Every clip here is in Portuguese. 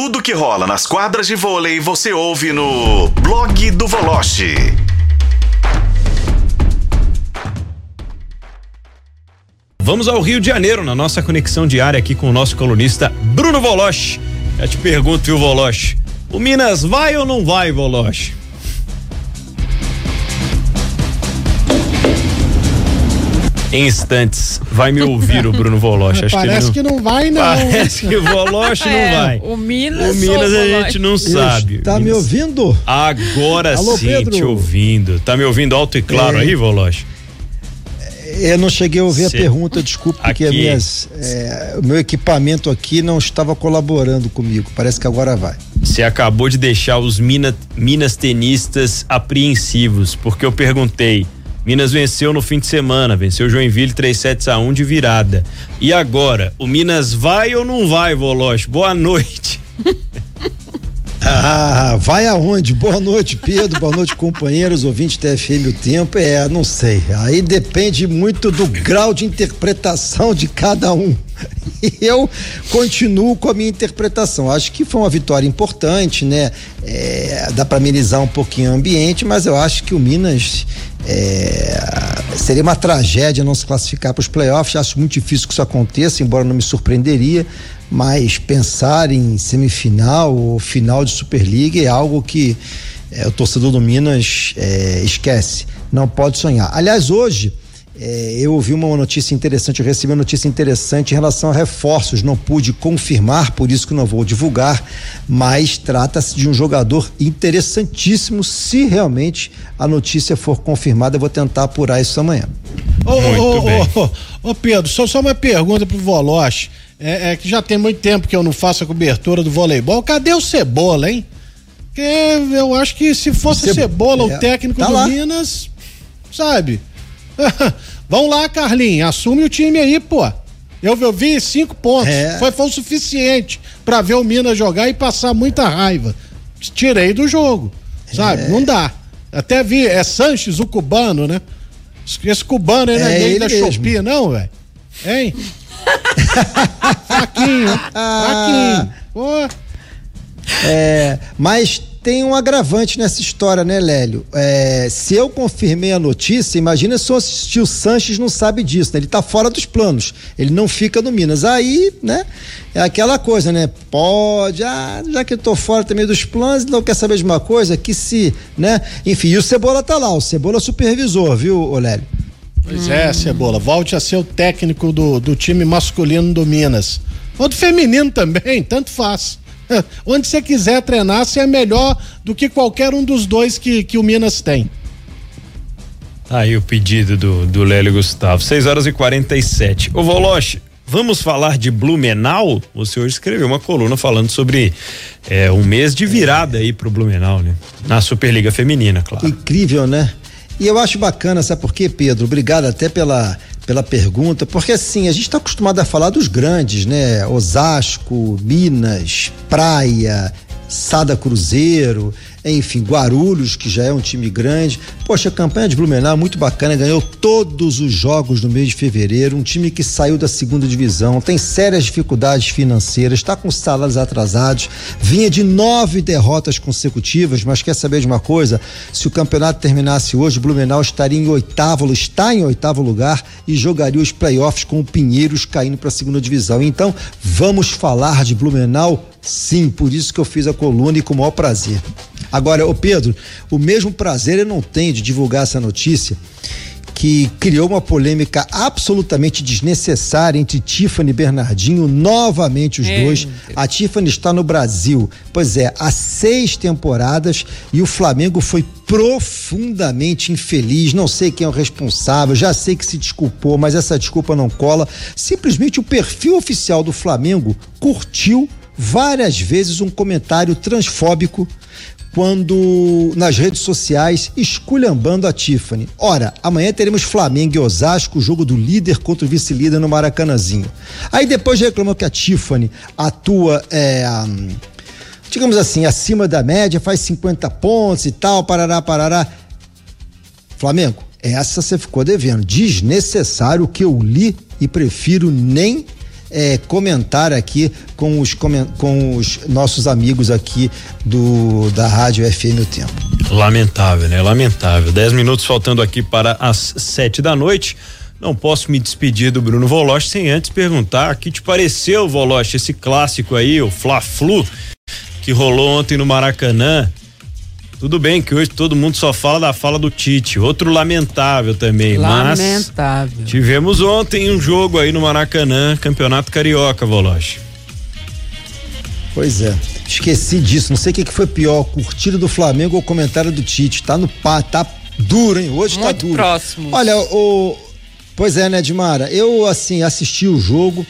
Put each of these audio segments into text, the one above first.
Tudo que rola nas quadras de vôlei você ouve no blog do Voloche. Vamos ao Rio de Janeiro na nossa conexão diária aqui com o nosso colunista Bruno Voloche. Já te pergunto, viu, Voloche? O Minas vai ou não vai, Voloche? Em instantes, vai me ouvir o Bruno Voloche. Acho Parece que, não, que não vai, não. Parece que o Voloche é, não vai. O Minas, o Minas a gente não sabe. Tá me ouvindo? Agora Alô, sim, Pedro. te ouvindo. Tá me ouvindo alto e claro é. aí, Voloche? Eu não cheguei a ouvir Cê... a pergunta, desculpa, porque aqui... minhas, é, o meu equipamento aqui não estava colaborando comigo. Parece que agora vai. Você acabou de deixar os Minas, Minas tenistas apreensivos, porque eu perguntei Minas venceu no fim de semana, venceu Joinville 3 sets a 1 de virada. E agora, o Minas vai ou não vai, Voloche? Boa noite. Ah, vai aonde? Boa noite, Pedro. Boa noite, companheiros, ouvintes TFM o tempo. É, não sei. Aí depende muito do grau de interpretação de cada um. Eu continuo com a minha interpretação. Acho que foi uma vitória importante, né? É, dá para amenizar um pouquinho o ambiente, mas eu acho que o Minas é, seria uma tragédia não se classificar para os playoffs. Acho muito difícil que isso aconteça, embora não me surpreenderia. Mas pensar em semifinal ou final de Superliga é algo que é, o torcedor do Minas é, esquece. Não pode sonhar. Aliás, hoje é, eu ouvi uma notícia interessante, eu recebi uma notícia interessante em relação a reforços. Não pude confirmar, por isso que não vou divulgar, mas trata-se de um jogador interessantíssimo. Se realmente a notícia for confirmada, eu vou tentar apurar isso amanhã. Ô, muito ô, bem. Ô, ô, ô, Pedro, só, só uma pergunta pro Voloche. É, é, que já tem muito tempo que eu não faço a cobertura do voleibol. Cadê o Cebola, hein? Que eu acho que se fosse Cebola, é, o técnico tá do lá. Minas, sabe? Vamos lá, Carlinhos, assume o time aí, pô. Eu, eu vi cinco pontos. É. Foi, foi o suficiente para ver o Minas jogar e passar muita raiva. Tirei do jogo, sabe? É. Não dá. Até vi, é Sanches, o cubano, né? Esse cubano aí não é, é da Shopee, não, velho? Hein? fraquinho, fraquinho. Pô. É, mas tem um agravante nessa história, né, Lélio? É, se eu confirmei a notícia, imagina se o Sanches não sabe disso, né? Ele tá fora dos planos, ele não fica no Minas. Aí, né, é aquela coisa, né? Pode, ah, já que eu tô fora também dos planos, não quer saber de uma coisa? Que se, né? Enfim, e o Cebola tá lá, o Cebola é supervisor, viu, Lélio? Pois é, Cebola, volte a ser o técnico do, do time masculino do Minas. Ou do feminino também, tanto faz. Onde você quiser treinar, você é melhor do que qualquer um dos dois que, que o Minas tem. Aí o pedido do, do Lélio Gustavo, 6 horas e 47. Ô Voloche, vamos falar de Blumenau? O senhor escreveu uma coluna falando sobre é, um mês de virada aí pro Blumenau, né? Na Superliga Feminina, claro. Incrível, né? E eu acho bacana, sabe por quê, Pedro? Obrigado até pela, pela pergunta, porque assim, a gente está acostumado a falar dos grandes, né? Osasco, Minas, Praia, Sada Cruzeiro, enfim, Guarulhos, que já é um time grande. Poxa, a campanha de Blumenau é muito bacana, ganhou todos os jogos no mês de fevereiro, um time que saiu da segunda divisão, tem sérias dificuldades financeiras, está com salários atrasados, vinha de nove derrotas consecutivas, mas quer saber de uma coisa? Se o campeonato terminasse hoje, Blumenau estaria em oitavo, está em oitavo lugar e jogaria os playoffs com o Pinheiros caindo para a segunda divisão. Então, vamos falar de Blumenau? Sim, por isso que eu fiz a coluna e com o maior prazer. Agora, o Pedro, o mesmo prazer eu não tenho de divulgar essa notícia que criou uma polêmica absolutamente desnecessária entre Tiffany e Bernardinho, novamente os é, dois. A Tiffany está no Brasil, pois é, há seis temporadas e o Flamengo foi profundamente infeliz. Não sei quem é o responsável, já sei que se desculpou, mas essa desculpa não cola. Simplesmente o perfil oficial do Flamengo curtiu várias vezes um comentário transfóbico quando nas redes sociais esculhambando a Tiffany. Ora, amanhã teremos Flamengo e Osasco, jogo do líder contra o vice-líder no Maracanãzinho. Aí depois reclamou que a Tiffany atua, é, digamos assim, acima da média, faz 50 pontos e tal, parará, parará. Flamengo, essa você ficou devendo. Desnecessário que eu li e prefiro nem é, comentar aqui com os, com os nossos amigos aqui do da Rádio FM o Tempo. Lamentável, né? Lamentável. Dez minutos faltando aqui para as sete da noite. Não posso me despedir do Bruno Voloche sem antes perguntar: que te pareceu, Voloche, esse clássico aí, o Fla-Flu, que rolou ontem no Maracanã? Tudo bem que hoje todo mundo só fala da fala do Tite, outro lamentável também, lamentável. mas tivemos ontem um jogo aí no Maracanã, Campeonato Carioca, Voloche. Pois é, esqueci disso, não sei o que, que foi pior, curtida do Flamengo ou comentário do Tite, tá no pá, tá duro, hein? Hoje tá Muito tá duro. próximo. Olha, o Pois é, né, Edmara? Eu, assim, assisti o jogo.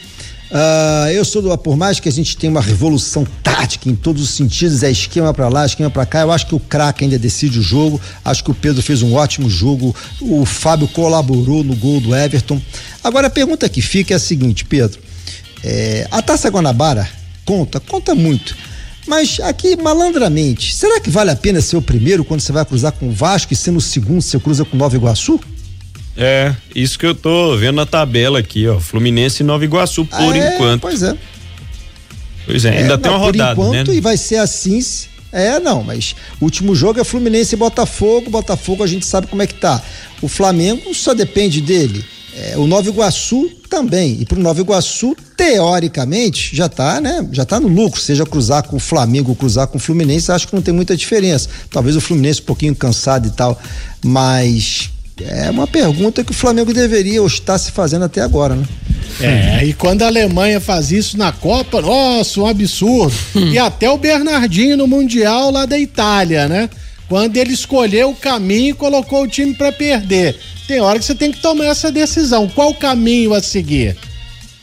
Uh, eu sou do, por mais que a gente tenha uma revolução tática em todos os sentidos, é esquema para lá, esquema para cá. Eu acho que o craque ainda decide o jogo. Acho que o Pedro fez um ótimo jogo. O Fábio colaborou no gol do Everton. Agora a pergunta que fica é a seguinte, Pedro: é, a Taça Guanabara conta, conta muito. Mas aqui, malandramente, será que vale a pena ser o primeiro quando você vai cruzar com o Vasco e sendo o segundo você cruza com Nova Iguaçu? É, isso que eu tô vendo na tabela aqui, ó. Fluminense e Nova Iguaçu, por é, enquanto. Pois é. Pois é, ainda é, tem uma rodada, por enquanto, né? E vai ser assim. É, não, mas o último jogo é Fluminense e Botafogo. Botafogo a gente sabe como é que tá. O Flamengo só depende dele. É, o Nova Iguaçu também. E pro Nova Iguaçu, teoricamente, já tá, né? Já tá no lucro. Seja cruzar com o Flamengo ou cruzar com o Fluminense, acho que não tem muita diferença. Talvez o Fluminense um pouquinho cansado e tal. Mas é uma pergunta que o Flamengo deveria estar se fazendo até agora, né? É, e quando a Alemanha faz isso na Copa, nossa, um absurdo. e até o Bernardinho no Mundial lá da Itália, né? Quando ele escolheu o caminho e colocou o time para perder. Tem hora que você tem que tomar essa decisão. Qual caminho a seguir?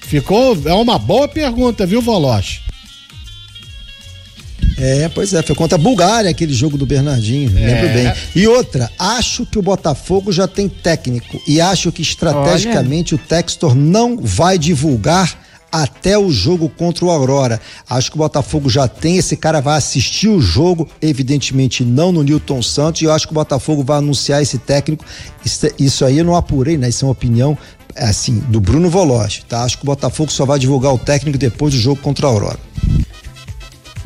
Ficou. É uma boa pergunta, viu, Voloche? É, pois é, foi contra a Bulgária aquele jogo do Bernardinho, é. lembro bem. E outra, acho que o Botafogo já tem técnico e acho que estrategicamente Olha. o Textor não vai divulgar até o jogo contra o Aurora. Acho que o Botafogo já tem, esse cara vai assistir o jogo, evidentemente não no Newton Santos, e eu acho que o Botafogo vai anunciar esse técnico. Isso, isso aí eu não apurei, né? Isso é uma opinião assim, do Bruno Voloche, tá? Acho que o Botafogo só vai divulgar o técnico depois do jogo contra a Aurora.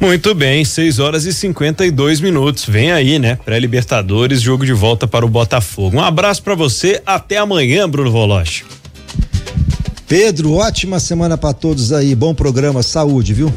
Muito bem, 6 horas e 52 minutos. Vem aí, né? Pré-Libertadores, jogo de volta para o Botafogo. Um abraço para você, até amanhã, Bruno Voloche. Pedro, ótima semana para todos aí. Bom programa, saúde, viu?